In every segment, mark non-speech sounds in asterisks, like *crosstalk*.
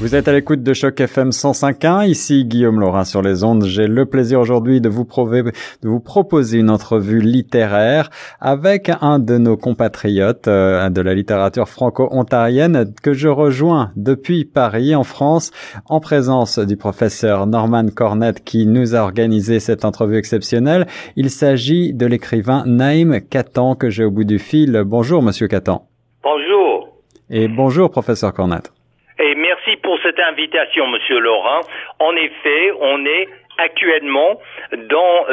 Vous êtes à l'écoute de Choc FM 105.1, ici Guillaume Laurin sur les ondes. J'ai le plaisir aujourd'hui de vous, de vous proposer une entrevue littéraire avec un de nos compatriotes euh, de la littérature franco-ontarienne que je rejoins depuis Paris en France en présence du professeur Norman Cornette qui nous a organisé cette entrevue exceptionnelle. Il s'agit de l'écrivain Naïm Catan que j'ai au bout du fil. Bonjour monsieur Catan. Bonjour. Et bonjour professeur Cornette. Cette invitation, Monsieur Laurent. En effet, on est actuellement dans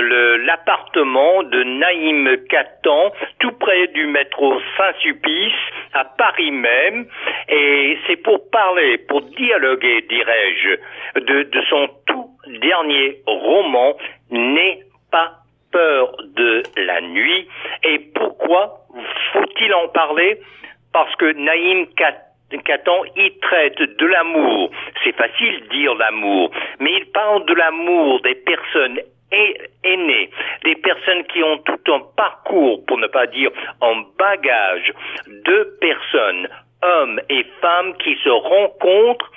l'appartement de Naïm Catan, tout près du métro Saint-Sulpice, à Paris même, et c'est pour parler, pour dialoguer, dirais-je, de, son tout dernier roman, N'est pas peur de la nuit. Et pourquoi faut-il en parler? Parce que Naïm Catan Catan y traite de l'amour. C'est facile de dire l'amour, mais il parle de l'amour des personnes aînées, des personnes qui ont tout un parcours, pour ne pas dire un bagage, de personnes, hommes et femmes qui se rencontrent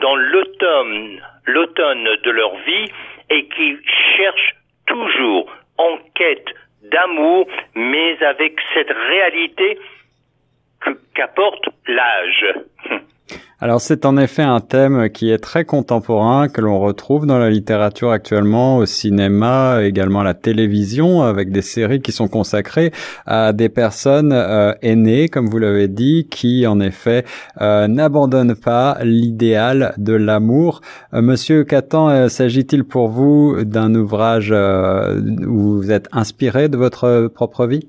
dans l'automne, l'automne de leur vie et qui cherchent toujours en quête d'amour, mais avec cette réalité l'âge. *laughs* Alors c'est en effet un thème qui est très contemporain, que l'on retrouve dans la littérature actuellement, au cinéma, également à la télévision, avec des séries qui sont consacrées à des personnes euh, aînées, comme vous l'avez dit, qui en effet euh, n'abandonnent pas l'idéal de l'amour. Euh, Monsieur Catan, s'agit-il pour vous d'un ouvrage où vous êtes inspiré de votre propre vie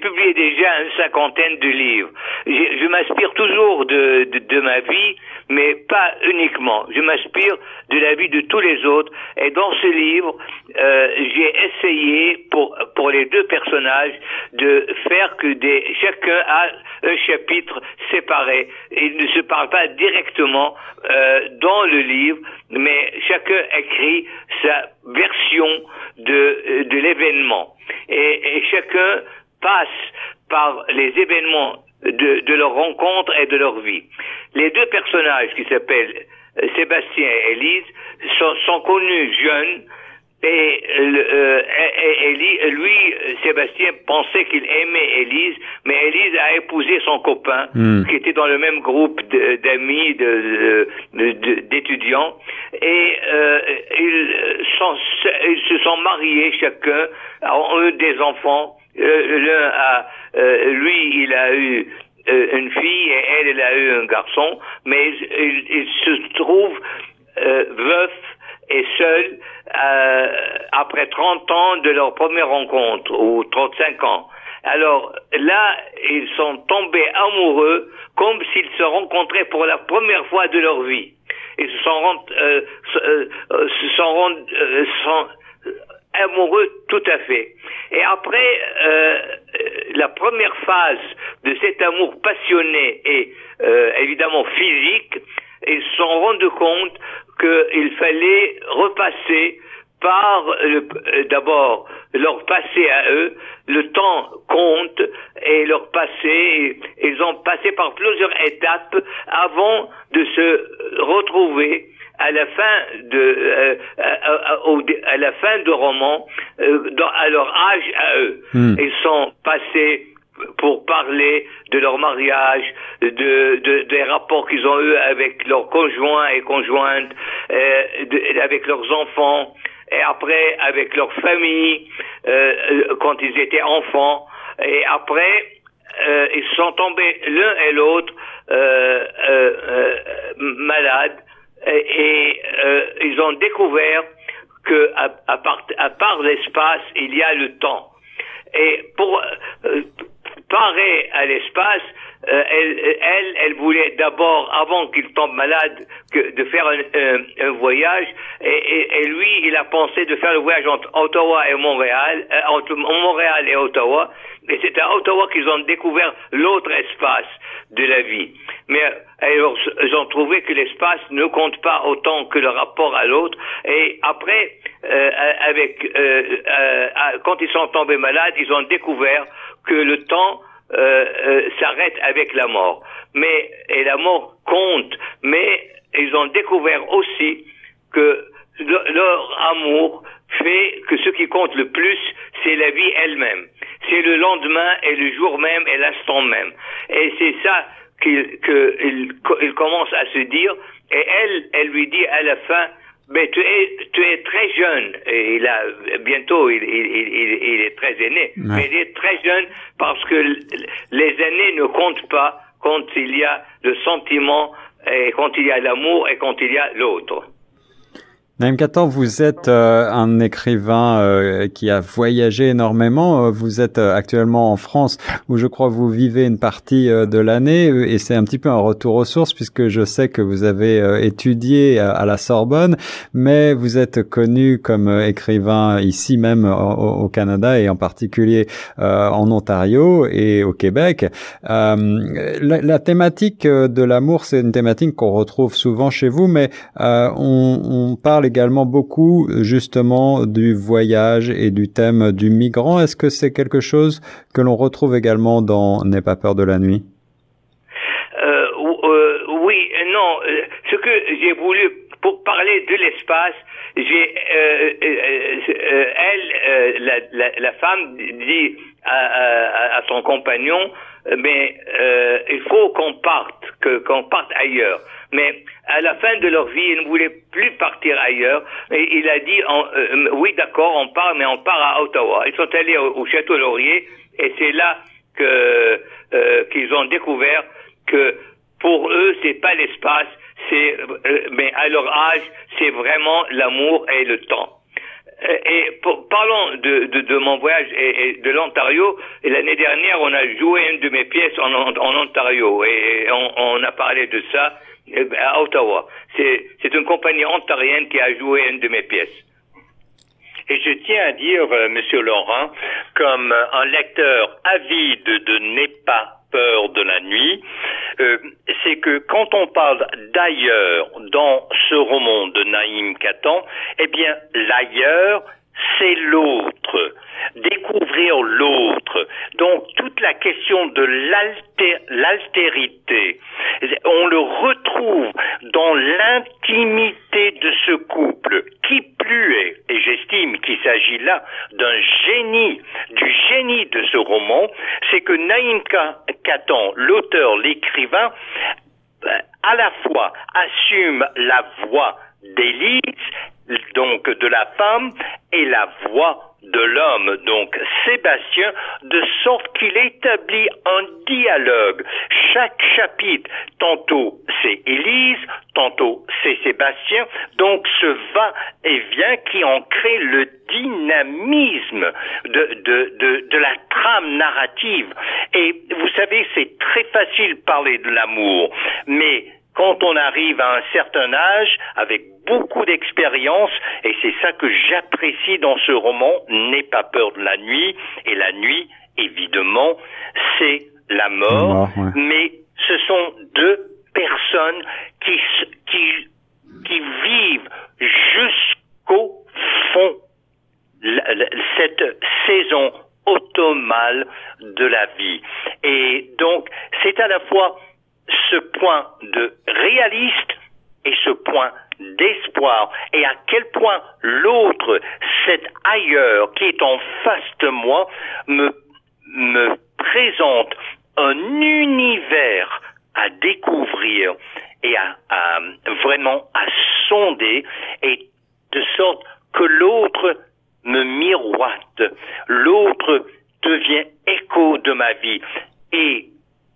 publié déjà une cinquantaine de livres. Je, je m'inspire toujours de, de, ma vie, mais pas uniquement. Je m'inspire de la vie de tous les autres. Et dans ce livre, euh, j'ai essayé pour pour les deux personnages de faire que des chacun a un chapitre séparé. Ils ne se parlent pas directement euh, dans le livre, mais chacun écrit sa version de de l'événement. Et chacun passe par les événements de, de, leur rencontre et de leur vie. Les deux personnages qui s'appellent euh, Sébastien et Élise sont, sont connus jeunes et, euh, et, et, lui, Sébastien, pensait qu'il aimait Élise, mais Élise a épousé son copain, mm. qui était dans le même groupe d'amis, d'étudiants, et euh, ils, sont, ils se sont mariés chacun, ont eu des enfants, l'un a, euh, lui, il a eu euh, une fille et elle, elle a eu un garçon, mais il, il se trouve veuf et seul après 30 ans de leur première rencontre, ou 35 ans. Alors là, ils sont tombés amoureux comme s'ils se rencontraient pour la première fois de leur vie. Ils se sont, euh, se sont, sont amoureux tout à fait. Et après, euh, la première phase de cet amour passionné et euh, évidemment physique, ils se sont rendus compte qu'il fallait repasser par euh, d'abord leur passé à eux, le temps compte et leur passé, ils ont passé par plusieurs étapes avant de se retrouver à la fin de euh, à, à, la fin du roman euh, dans, à leur âge à eux. Hmm. ils sont passés pour parler de leur mariage, de, de des rapports qu'ils ont eus avec leurs conjoints et conjointes, euh, de, avec leurs enfants, et après avec leur famille euh, quand ils étaient enfants, et après euh, ils sont tombés l'un et l'autre malades et, euh, ils ont découvert que à, part, à part l'espace, il y a le temps. Et pour euh, parer à l'espace, euh, elle, elle, elle voulait d'abord, avant qu'il tombe malade, que, de faire un, un, voyage. Et, et, lui, il a pensé de faire le voyage entre Ottawa et Montréal, euh, entre Montréal et Ottawa. Et c'est à Ottawa qu'ils ont découvert l'autre espace de la vie. Mais alors, ils ont trouvé que l'espace ne compte pas autant que le rapport à l'autre. Et après, euh, avec, euh, euh, quand ils sont tombés malades, ils ont découvert que le temps euh, euh, s'arrête avec la mort. Mais et la mort compte, mais ils ont découvert aussi que leur amour fait que ce qui compte le plus, c'est la vie elle-même. C'est le lendemain et le jour même et l'instant même. Et c'est ça qu'il il commence à se dire. Et elle, elle lui dit à la fin, mais tu es, tu es très jeune. Et il a, bientôt, il, il, il, est très aîné. Mais il est très jeune parce que les aînés ne comptent pas quand il y a le sentiment et quand il y a l'amour et quand il y a l'autre. Naïm Kator, vous êtes euh, un écrivain euh, qui a voyagé énormément. Euh, vous êtes actuellement en France, où je crois vous vivez une partie de l'année, et c'est un petit peu un retour aux sources, puisque je sais que vous avez étudié à, la Sorbonne, mais vous êtes connu comme écrivain ici même au, Canada, et en particulier en Ontario et au Québec. La, la, thématique de l'amour, c'est une thématique qu'on retrouve souvent chez vous, mais on, on parle également beaucoup justement du voyage et du thème du migrant. Est-ce que c'est quelque chose que l'on retrouve également dans N'aie pas peur de la nuit? Euh, euh, Oui, non. Euh, ce que j'ai voulu pour parler de l'espace, j'ai elle, la, femme dit à, son compagnon, mais il faut qu'on parte, qu'on parte ailleurs. Mais à la fin de leur vie, ils ne voulaient plus partir ailleurs. Et il a dit, euh, oui, d'accord, on part, mais on part à Ottawa. Ils sont allés au, Château Laurier, et c'est là euh, qu'ils ont découvert que pour eux, c'est pas l'espace, c'est, euh, mais à leur âge, c'est vraiment l'amour et le temps. Et parlons de, de, de, mon voyage et, de l'Ontario. L'année dernière, on a joué une de mes pièces en, en Ontario et on, on, a parlé de ça. Ben, à Ottawa. C'est une compagnie ontarienne qui a joué une de mes pièces. Et je tiens à dire, euh, Monsieur Laurent, comme un lecteur avide de N'aie pas peur de la nuit, euh, c'est que quand on parle d'ailleurs dans ce roman de Naïm Katan, eh bien l'ailleurs, c'est l'autre découvrir l'autre. Donc toute la question de l'altérité, on le retrouve dans l'intimité de ce couple. Qui plus est, et j'estime qu'il s'agit là d'un génie, du de ce roman, c'est que Naïm Katan, l'auteur, l'écrivain, à la fois assume la voix d'Élise, donc de la femme, et la voix de l'homme, donc Sébastien, de sorte qu'il établit un dialogue. Chaque chapitre, tantôt c'est Élise, tantôt c'est Sébastien, donc ce va et vient qui en crée le dynamisme de, de, de, de la trame narrative. Et vous savez, c'est très facile de parler de l'amour, mais quand on arrive à un certain âge, avec beaucoup d'expérience, et c'est ça que j'apprécie dans ce roman, N'aie pas peur de la nuit, et la nuit, évidemment, c'est la mort, mais ce sont deux personnes qui, qui, qui vivent jusqu'au fond cette saison automnale de la vie. Et donc, c'est à la fois ce point de réaliste et ce point et à quel point l'autre, cet ailleurs qui est en face de moi, me, présente un univers à découvrir et à, à, vraiment à sonder et de sorte que l'autre me miroite, l'autre devient écho de ma vie et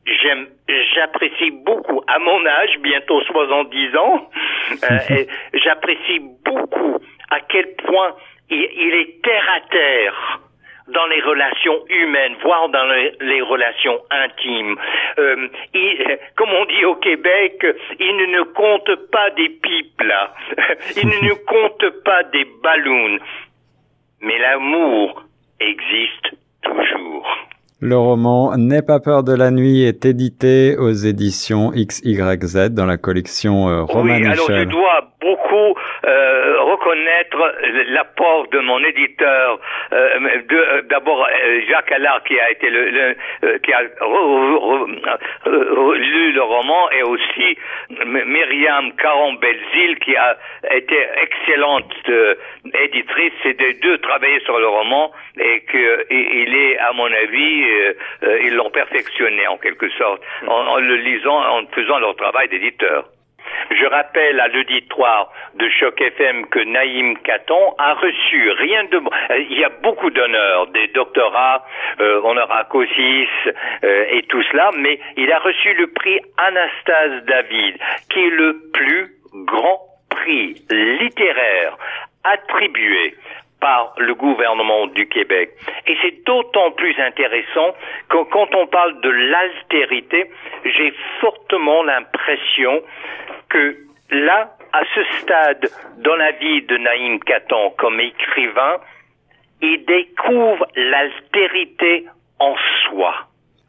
j'aime, j'apprécie beaucoup, à mon âge, bientôt 70 ans, *laughs* euh, j'apprécie beaucoup à quel point il, est terre à terre dans les relations humaines, voire dans les, relations intimes. Euh, il, *laughs* comme on dit au Québec, il ne compte pas des pipes là, *laughs* il ne compte pas des ballons, mais l'amour existe toujours. Le roman N'aie pas peur de la nuit est édité aux éditions XYZ dans la collection euh, Roman Oui, alors je dois beaucoup euh, reconnaître l'apport de mon éditeur, euh, d'abord Jacques Allard qui a été le, qui a lu le roman et aussi Myriam Caron-Belzile qui a été excellente éditrice. C'est des deux travaillé sur le roman et qu'il est à mon avis euh, euh, ils l'ont perfectionné en quelque sorte en, le lisant, en faisant leur travail d'éditeur. Je rappelle à l'auditoire de Choc FM que Naïm Katon a reçu rien de il y a beaucoup d'honneurs, des doctorats, euh, euh, et tout cela, mais il a reçu le prix Anastase David, qui est le plus grand prix littéraire attribué par le gouvernement du Québec. Et c'est d'autant plus intéressant que quand on parle de l'altérité, j'ai fortement l'impression que là, à ce stade dans la vie de Naïm Katan comme écrivain, il découvre l'altérité en soi.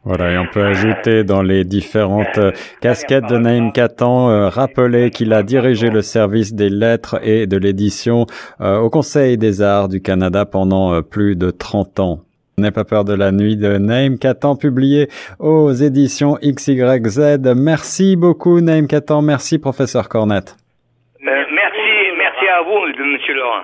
Voilà, et on peut ajouter dans les différentes euh, casquettes de Naïm Katan, euh, rappeler qu'il a dirigé le service des lettres et de l'édition euh, au Conseil des arts du Canada pendant plus de 30 ans. N'aie pas peur de la nuit de Naïm Katan, publié aux éditions XYZ. Merci beaucoup Naïm Katan, merci professeur Cornette. merci, merci à vous, monsieur Laurent.